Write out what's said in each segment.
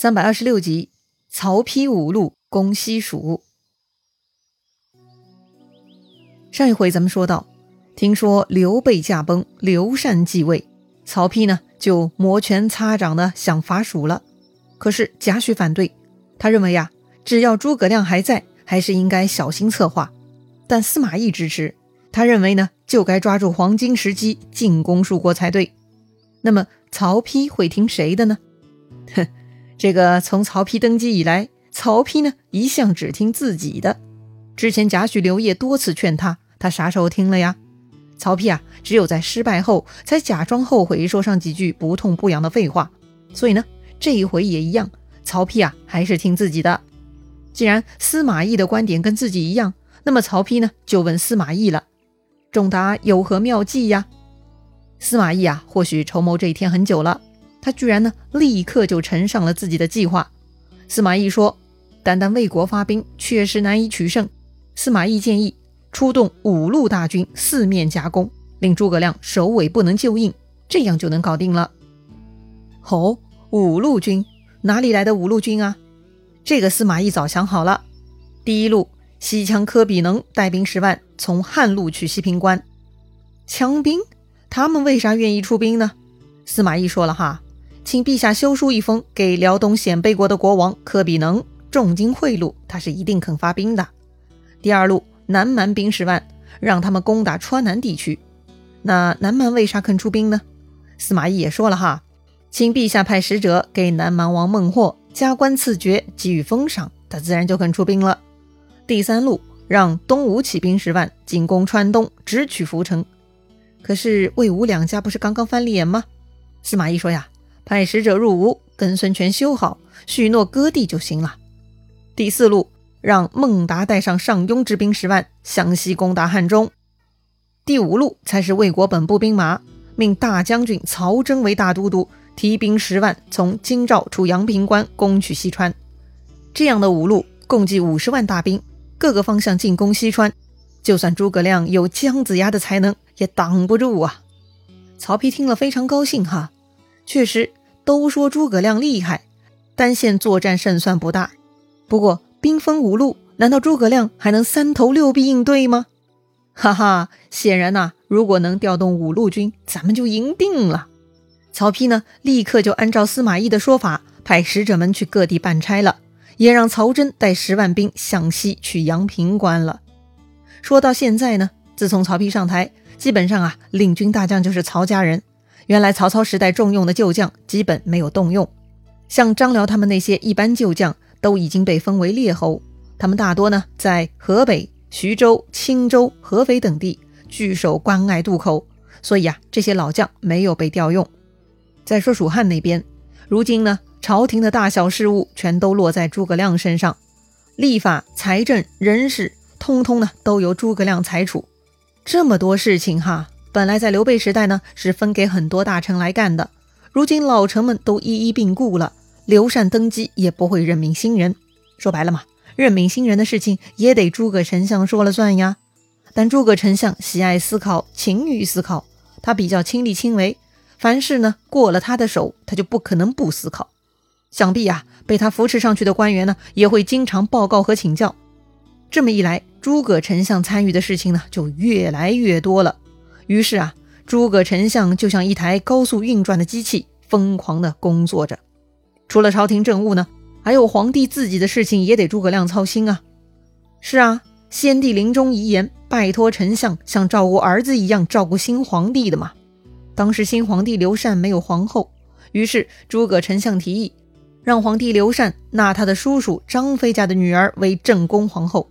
三百二十六集，曹丕五路攻西蜀。上一回咱们说到，听说刘备驾崩，刘禅继位，曹丕呢就摩拳擦掌的想伐蜀了。可是贾诩反对，他认为呀，只要诸葛亮还在，还是应该小心策划。但司马懿支持，他认为呢，就该抓住黄金时机进攻蜀国才对。那么曹丕会听谁的呢？哼。这个从曹丕登基以来，曹丕呢一向只听自己的。之前贾诩、刘烨多次劝他，他啥时候听了呀？曹丕啊，只有在失败后才假装后悔，说上几句不痛不痒的废话。所以呢，这一回也一样，曹丕啊还是听自己的。既然司马懿的观点跟自己一样，那么曹丕呢就问司马懿了：“仲达有何妙计呀？”司马懿啊，或许筹谋这一天很久了。他居然呢，立刻就呈上了自己的计划。司马懿说：“单单为国发兵，确实难以取胜。”司马懿建议出动五路大军，四面夹攻，令诸葛亮首尾不能救应，这样就能搞定了。哦，五路军哪里来的五路军啊？这个司马懿早想好了。第一路，西羌科比能带兵十万，从汉路去西平关。羌兵，他们为啥愿意出兵呢？司马懿说了哈。请陛下修书一封给辽东鲜卑国的国王柯比能，重金贿赂，他是一定肯发兵的。第二路，南蛮兵十万，让他们攻打川南地区。那南蛮为啥肯出兵呢？司马懿也说了哈，请陛下派使者给南蛮王孟获加官赐爵，给予封赏，他自然就肯出兵了。第三路，让东吴起兵十万，进攻川东，直取涪城。可是魏吴两家不是刚刚翻脸吗？司马懿说呀。派使者入吴，跟孙权修好，许诺割地就行了。第四路，让孟达带上上庸之兵十万，向西攻打汉中。第五路才是魏国本部兵马，命大将军曹真为大都督，提兵十万，从京兆出阳平关，攻取西川。这样的五路，共计五十万大兵，各个方向进攻西川。就算诸葛亮有姜子牙的才能，也挡不住啊！曹丕听了非常高兴哈，确实。都说诸葛亮厉害，单线作战胜算不大。不过兵分五路，难道诸葛亮还能三头六臂应对吗？哈哈，显然呐，如果能调动五路军，咱们就赢定了。曹丕呢，立刻就按照司马懿的说法，派使者们去各地办差了，也让曹真带十万兵向西去阳平关了。说到现在呢，自从曹丕上台，基本上啊，领军大将就是曹家人。原来曹操时代重用的旧将基本没有动用，像张辽他们那些一般旧将都已经被封为列侯，他们大多呢在河北、徐州、青州、合肥等地据守关隘渡口，所以啊这些老将没有被调用。再说蜀汉那边，如今呢朝廷的大小事务全都落在诸葛亮身上，立法、财政、人事，通通呢都由诸葛亮裁处，这么多事情哈。本来在刘备时代呢，是分给很多大臣来干的。如今老臣们都一一病故了，刘禅登基也不会任命新人。说白了嘛，任命新人的事情也得诸葛丞相说了算呀。但诸葛丞相喜爱思考，勤于思考，他比较亲力亲为，凡事呢过了他的手，他就不可能不思考。想必啊，被他扶持上去的官员呢，也会经常报告和请教。这么一来，诸葛丞相参与的事情呢，就越来越多了。于是啊，诸葛丞相就像一台高速运转的机器，疯狂地工作着。除了朝廷政务呢，还有皇帝自己的事情也得诸葛亮操心啊。是啊，先帝临终遗言，拜托丞相像照顾儿子一样照顾新皇帝的嘛。当时新皇帝刘禅没有皇后，于是诸葛丞相提议，让皇帝刘禅纳他的叔叔张飞家的女儿为正宫皇后。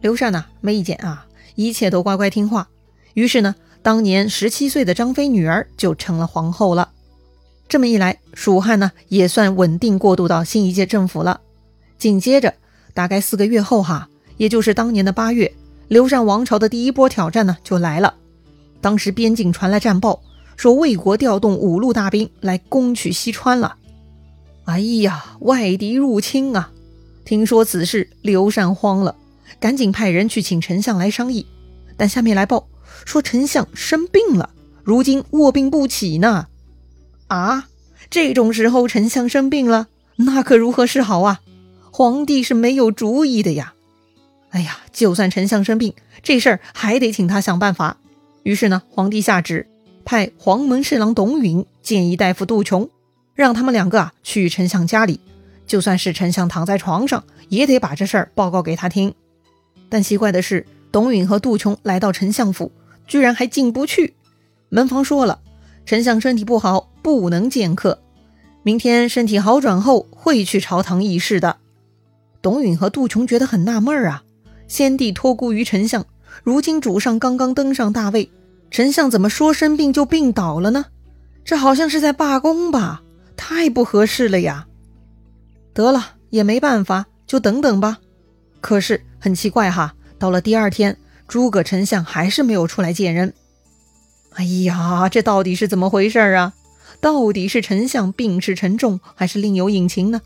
刘禅呐，没意见啊，一切都乖乖听话。于是呢。当年十七岁的张飞女儿就成了皇后了。这么一来，蜀汉呢也算稳定过渡到新一届政府了。紧接着，大概四个月后，哈，也就是当年的八月，刘禅王朝的第一波挑战呢就来了。当时边境传来战报，说魏国调动五路大兵来攻取西川了。哎呀，外敌入侵啊！听说此事，刘禅慌了，赶紧派人去请丞相来商议。但下面来报。说丞相生病了，如今卧病不起呢。啊，这种时候丞相生病了，那可如何是好啊？皇帝是没有主意的呀。哎呀，就算丞相生病，这事儿还得请他想办法。于是呢，皇帝下旨派黄门侍郎董允建议大夫杜琼，让他们两个啊去丞相家里，就算是丞相躺在床上，也得把这事儿报告给他听。但奇怪的是，董允和杜琼来到丞相府，居然还进不去。门房说了，丞相身体不好，不能见客。明天身体好转后会去朝堂议事的。董允和杜琼觉得很纳闷啊，先帝托孤于丞相，如今主上刚刚登上大位，丞相怎么说生病就病倒了呢？这好像是在罢工吧？太不合适了呀！得了，也没办法，就等等吧。可是很奇怪哈，到了第二天，诸葛丞相还是没有出来见人。哎呀，这到底是怎么回事啊？到底是丞相病势沉重，还是另有隐情呢？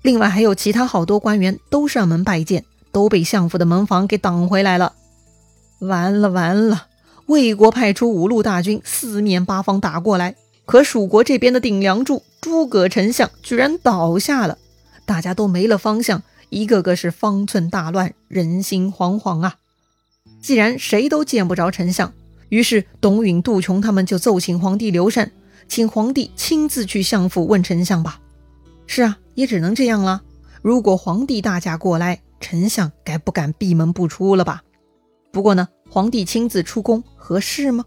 另外还有其他好多官员都上门拜见，都被相府的门房给挡回来了。完了完了，魏国派出五路大军，四面八方打过来，可蜀国这边的顶梁柱诸葛丞相居然倒下了，大家都没了方向，一个个是方寸大乱，人心惶惶啊！既然谁都见不着丞相，于是董允、杜琼他们就奏请皇帝刘禅。请皇帝亲自去相府问丞相吧。是啊，也只能这样了。如果皇帝大驾过来，丞相该不敢闭门不出了吧？不过呢，皇帝亲自出宫合适吗？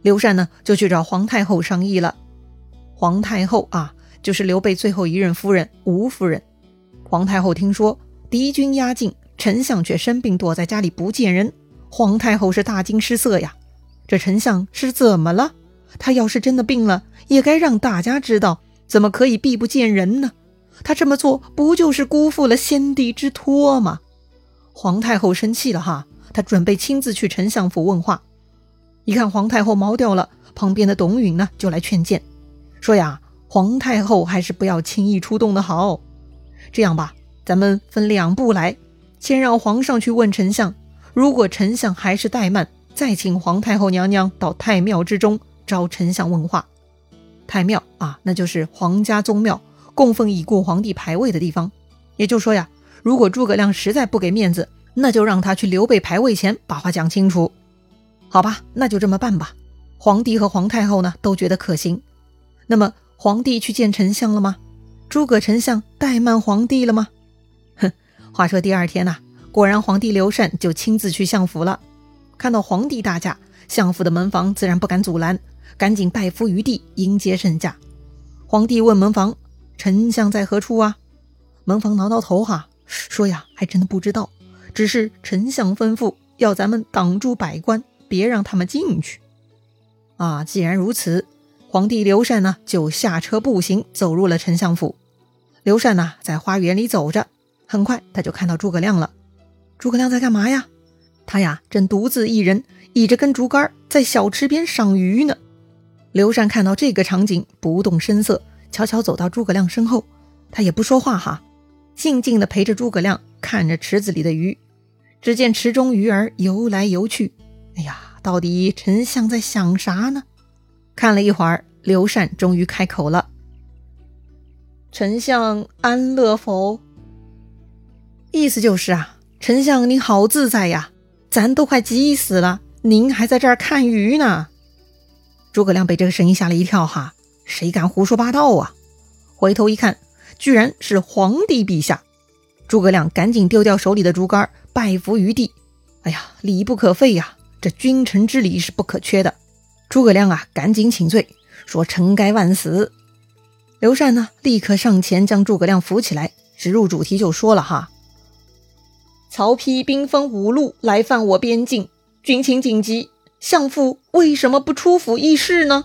刘禅呢，就去找皇太后商议了。皇太后啊，就是刘备最后一任夫人吴夫人。皇太后听说敌军压境，丞相却生病躲在家里不见人，皇太后是大惊失色呀。这丞相是怎么了？他要是真的病了，也该让大家知道，怎么可以避不见人呢？他这么做不就是辜负了先帝之托吗？皇太后生气了哈，她准备亲自去丞相府问话。一看皇太后毛掉了，旁边的董允呢就来劝谏，说呀，皇太后还是不要轻易出动的好。这样吧，咱们分两步来，先让皇上去问丞相，如果丞相还是怠慢，再请皇太后娘娘到太庙之中。找丞相问话，太庙啊，那就是皇家宗庙，供奉已故皇帝牌位的地方。也就是说呀，如果诸葛亮实在不给面子，那就让他去刘备牌位前把话讲清楚。好吧，那就这么办吧。皇帝和皇太后呢都觉得可行。那么皇帝去见丞相了吗？诸葛丞相怠慢皇帝了吗？哼，话说第二天呐，果然皇帝刘禅就亲自去相府了，看到皇帝大驾，相府的门房自然不敢阻拦。赶紧拜伏于地迎接圣驾。皇帝问门房：“丞相在何处啊？”门房挠挠头哈，说：“呀，还真的不知道。只是丞相吩咐要咱们挡住百官，别让他们进去。”啊，既然如此，皇帝刘禅呢就下车步行走入了丞相府。刘禅呢在花园里走着，很快他就看到诸葛亮了。诸葛亮在干嘛呀？他呀正独自一人倚着根竹竿在小池边赏鱼呢。刘禅看到这个场景，不动声色，悄悄走到诸葛亮身后，他也不说话哈，静静地陪着诸葛亮看着池子里的鱼。只见池中鱼儿游来游去，哎呀，到底丞相在想啥呢？看了一会儿，刘禅终于开口了：“丞相安乐否？”意思就是啊，丞相您好自在呀，咱都快急死了，您还在这儿看鱼呢。诸葛亮被这个声音吓了一跳，哈，谁敢胡说八道啊？回头一看，居然是皇帝陛下。诸葛亮赶紧丢掉手里的竹竿，拜伏于地。哎呀，礼不可废呀，这君臣之礼是不可缺的。诸葛亮啊，赶紧请罪，说臣该万死。刘禅呢，立刻上前将诸葛亮扶起来，直入主题就说了哈：曹丕兵分五路来犯我边境，军情紧急。相父为什么不出府议事呢？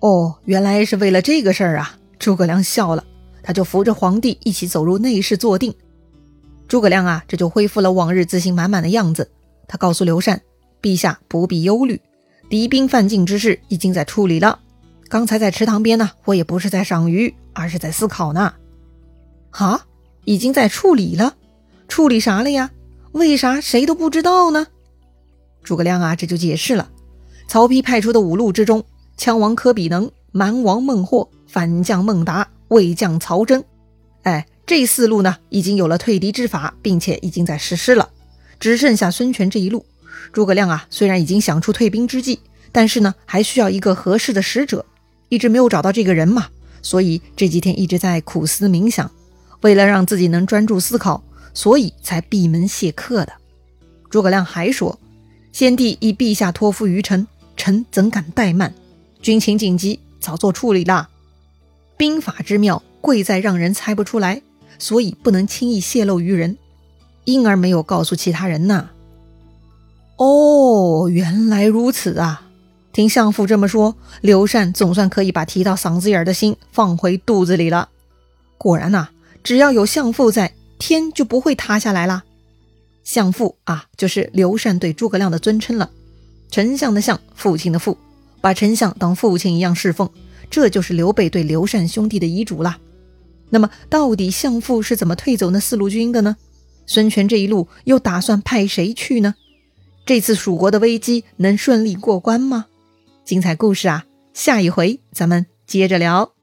哦，原来是为了这个事儿啊！诸葛亮笑了，他就扶着皇帝一起走入内室坐定。诸葛亮啊，这就恢复了往日自信满满的样子。他告诉刘禅：“陛下不必忧虑，敌兵犯境之事已经在处理了。刚才在池塘边呢，我也不是在赏鱼，而是在思考呢。”啊，已经在处理了？处理啥了呀？为啥谁都不知道呢？诸葛亮啊，这就解释了：曹丕派出的五路之中，羌王柯比能、蛮王孟获、反将孟达、魏将曹真。哎，这四路呢，已经有了退敌之法，并且已经在实施了，只剩下孙权这一路。诸葛亮啊，虽然已经想出退兵之计，但是呢，还需要一个合适的使者，一直没有找到这个人嘛，所以这几天一直在苦思冥想。为了让自己能专注思考，所以才闭门谢客的。诸葛亮还说：“先帝以陛下托付于臣，臣怎敢怠慢？军情紧急，早做处理啦。兵法之妙，贵在让人猜不出来，所以不能轻易泄露于人，因而没有告诉其他人呐。”哦，原来如此啊！听相父这么说，刘禅总算可以把提到嗓子眼的心放回肚子里了。果然呐。只要有相父在，天就不会塌下来啦。相父啊，就是刘禅对诸葛亮的尊称了。丞相的相，父亲的父，把丞相当父亲一样侍奉，这就是刘备对刘禅兄弟的遗嘱啦。那么，到底相父是怎么退走那四路军的呢？孙权这一路又打算派谁去呢？这次蜀国的危机能顺利过关吗？精彩故事啊，下一回咱们接着聊。